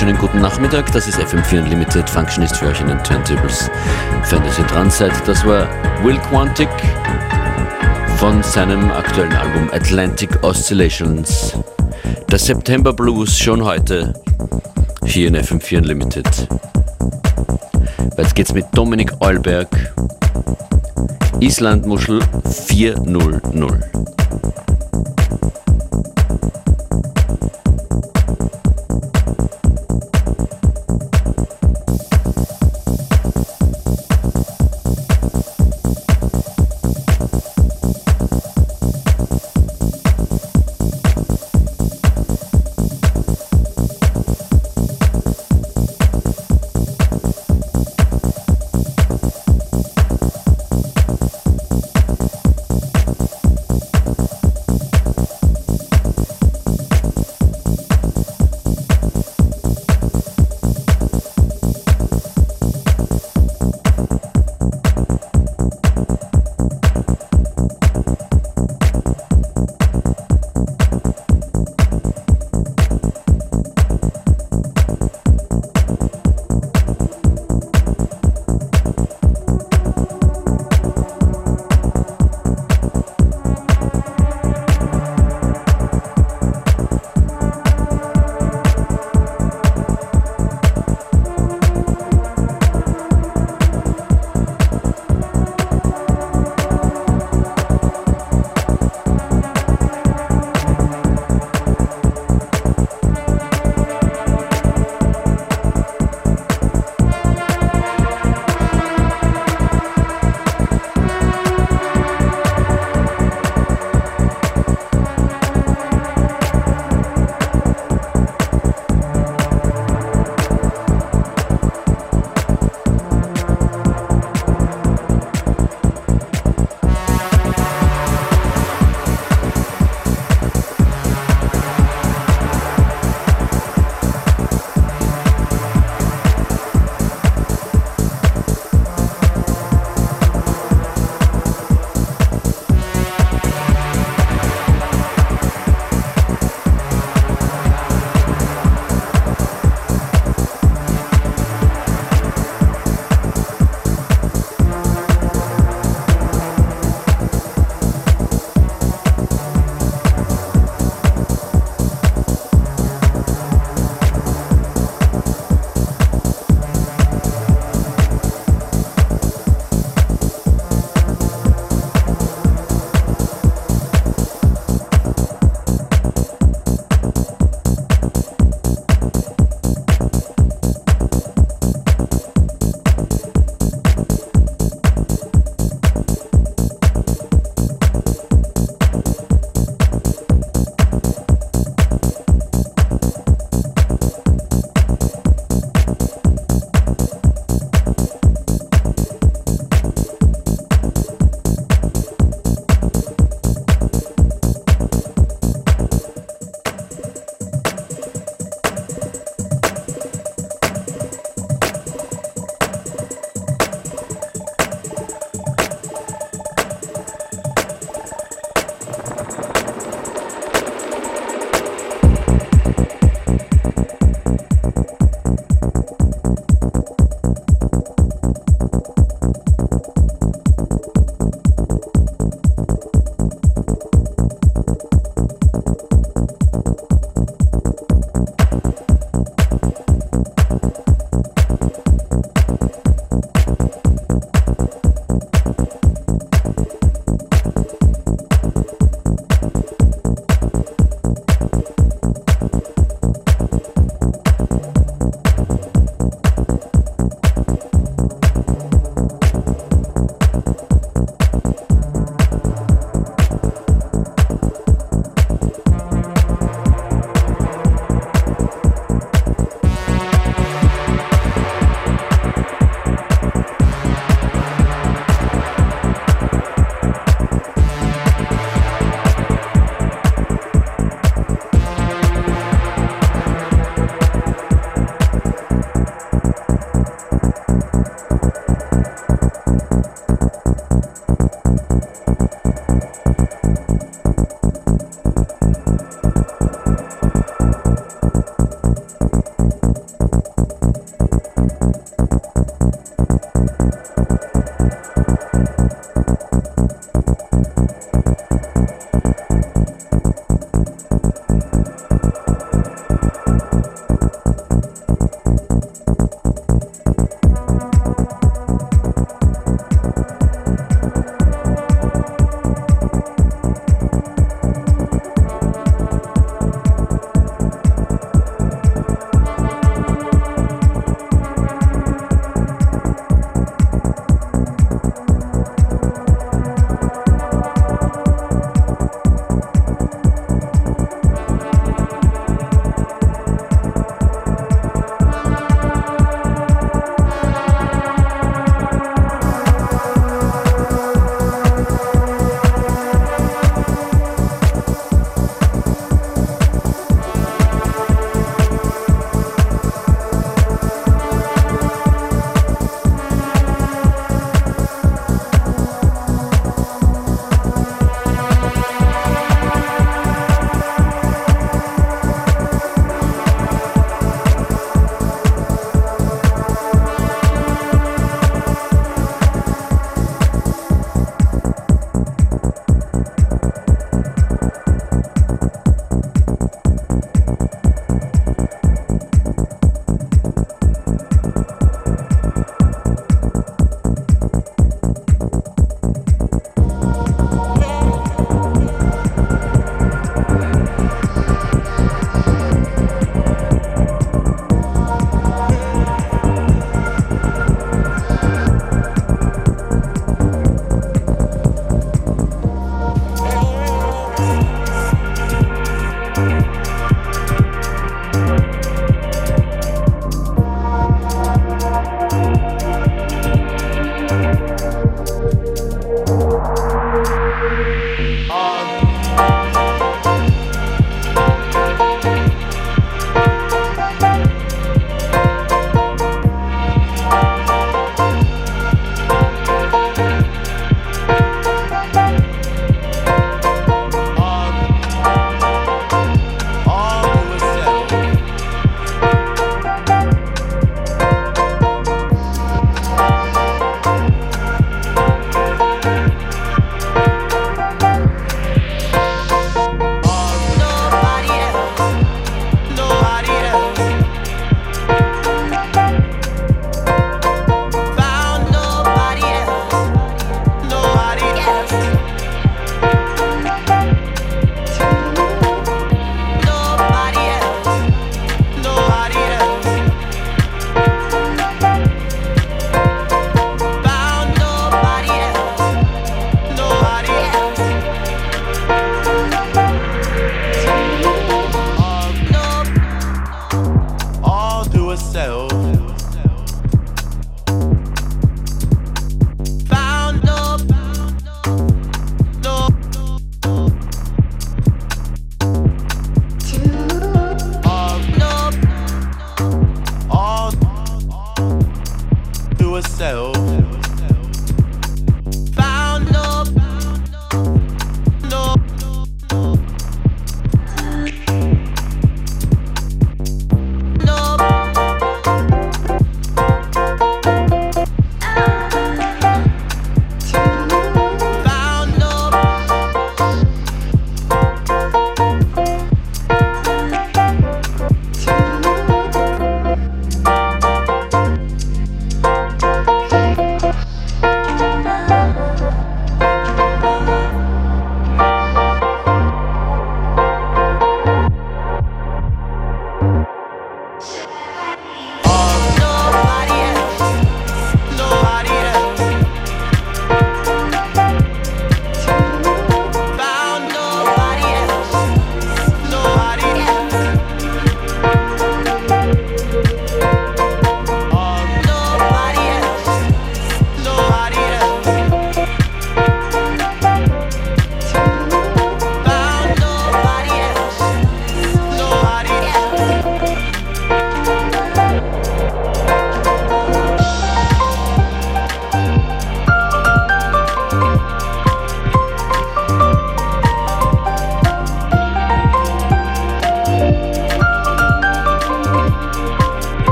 wunderschönen guten Nachmittag. Das ist FM4 Unlimited. Functionist für euch in den Turntables. Fan, dass ihr dran seid. Das war Will Quantic von seinem aktuellen Album Atlantic Oscillations. Der September Blues schon heute hier in FM4 Unlimited. Jetzt geht's mit Dominik Eulberg. Islandmuschel 400. Música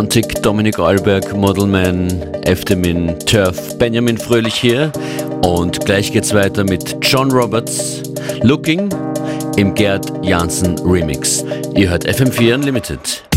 Quantic, Dominik Alberg, Modelman, Eftemin, Turf, Benjamin Fröhlich hier. Und gleich geht's weiter mit John Roberts, Looking im Gerd Janssen Remix. Ihr hört FM4 Unlimited.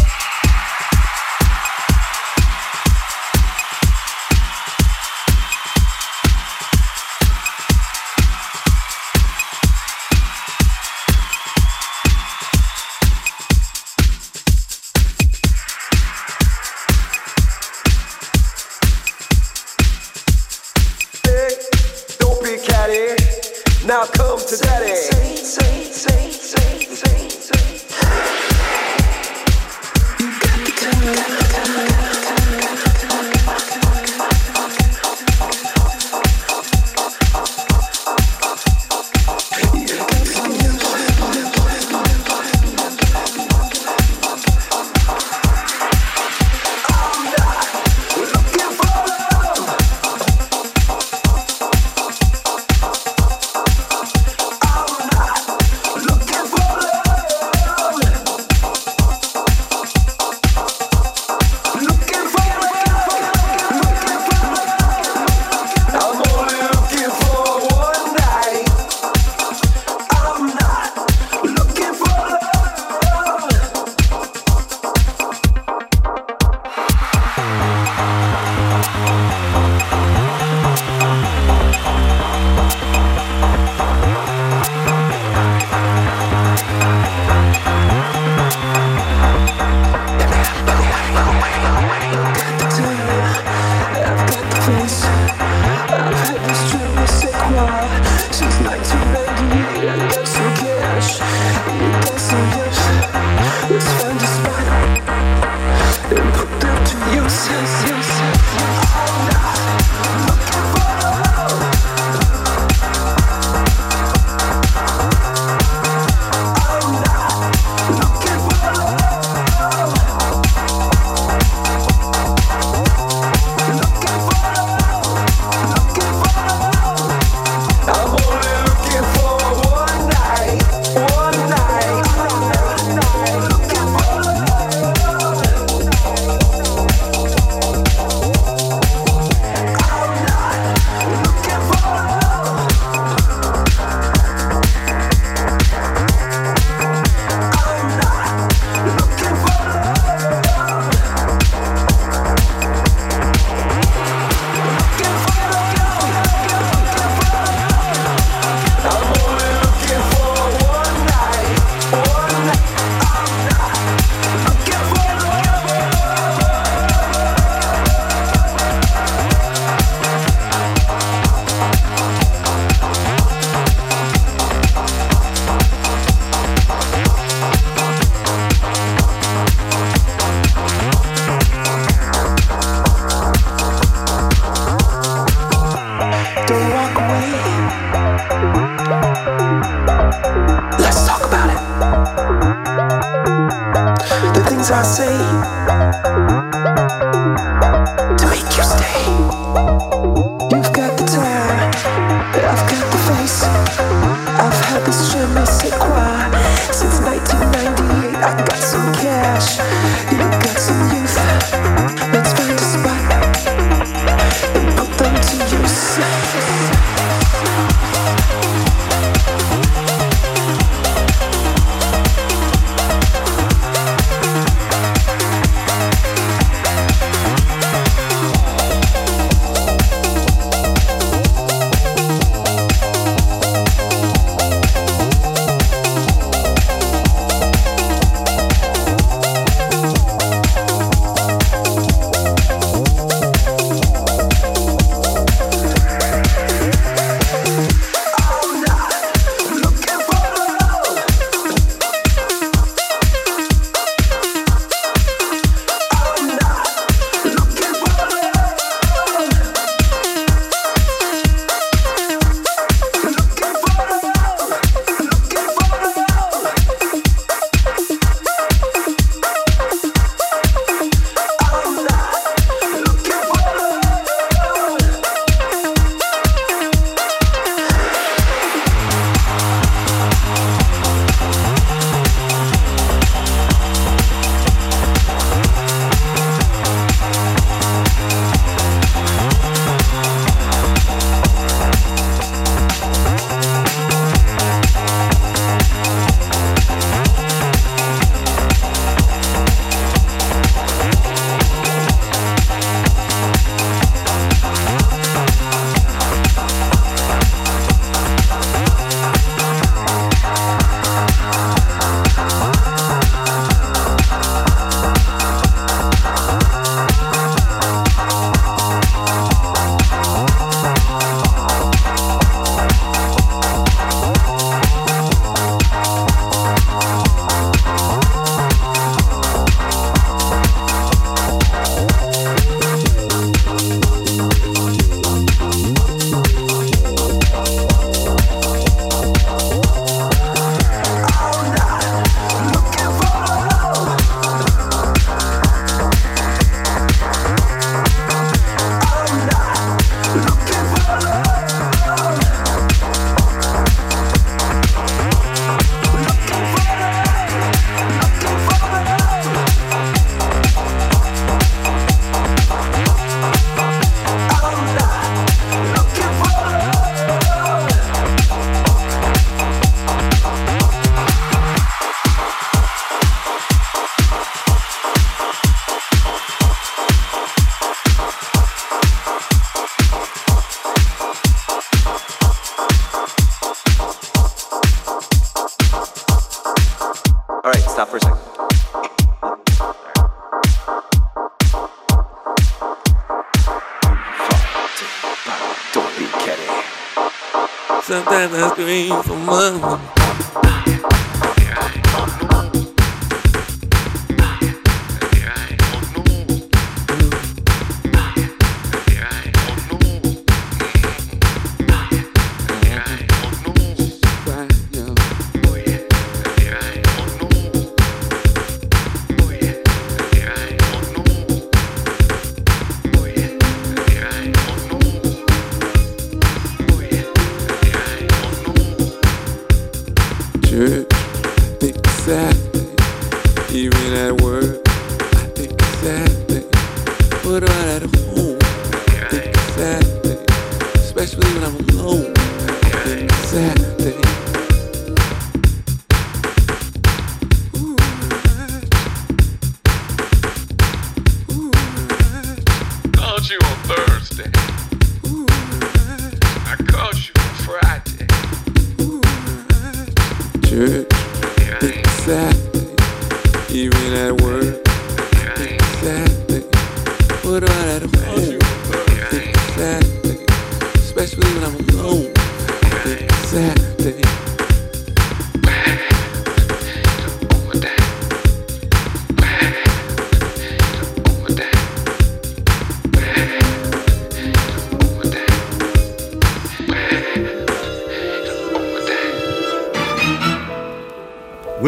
Sometimes I scream for money.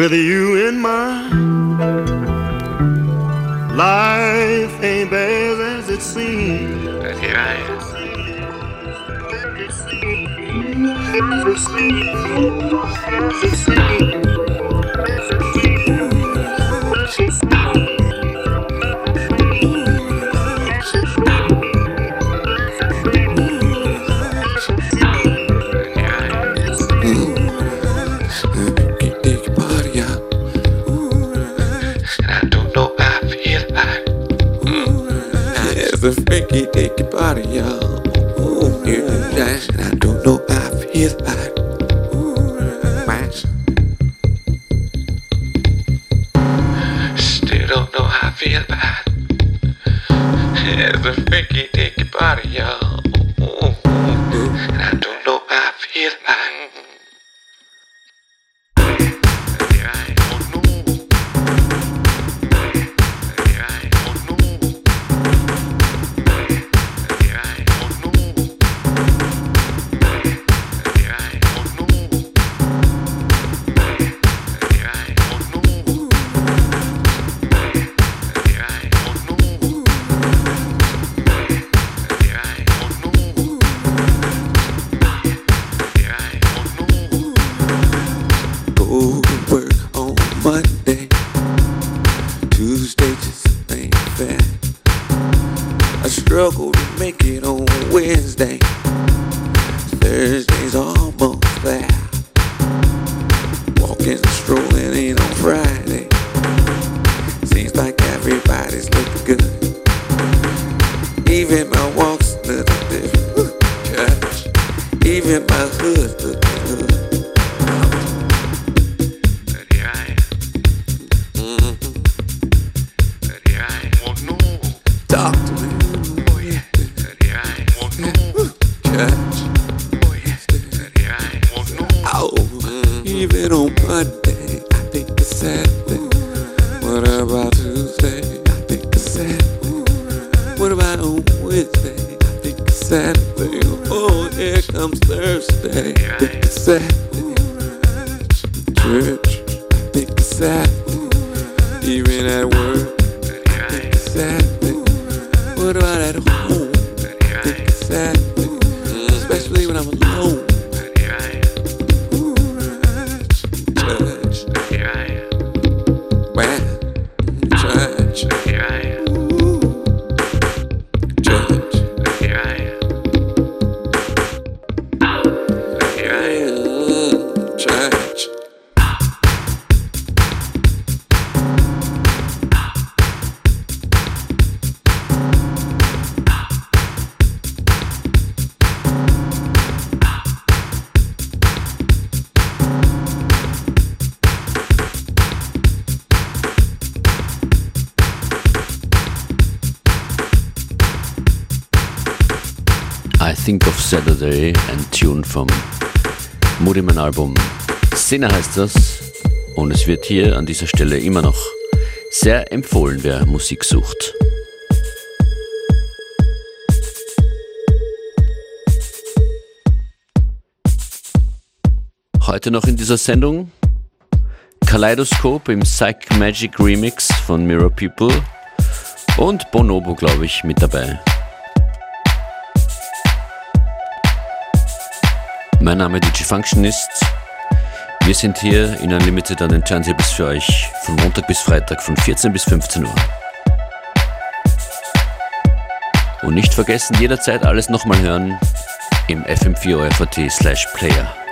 With you in mind, life ain't bad as it seems. Here I am. And I don't know how. Think of Saturday, ein Tune vom Mudiman Album. Sinne heißt das. Und es wird hier an dieser Stelle immer noch sehr empfohlen, wer Musik sucht. Heute noch in dieser Sendung Kaleidoscope im Psych Magic Remix von Mirror People und Bonobo, glaube ich, mit dabei. Mein Name ist Functionist. Wir sind hier in Unlimited an den Turntables für euch von Montag bis Freitag von 14 bis 15 Uhr. Und nicht vergessen, jederzeit alles nochmal hören im fm4.at slash player.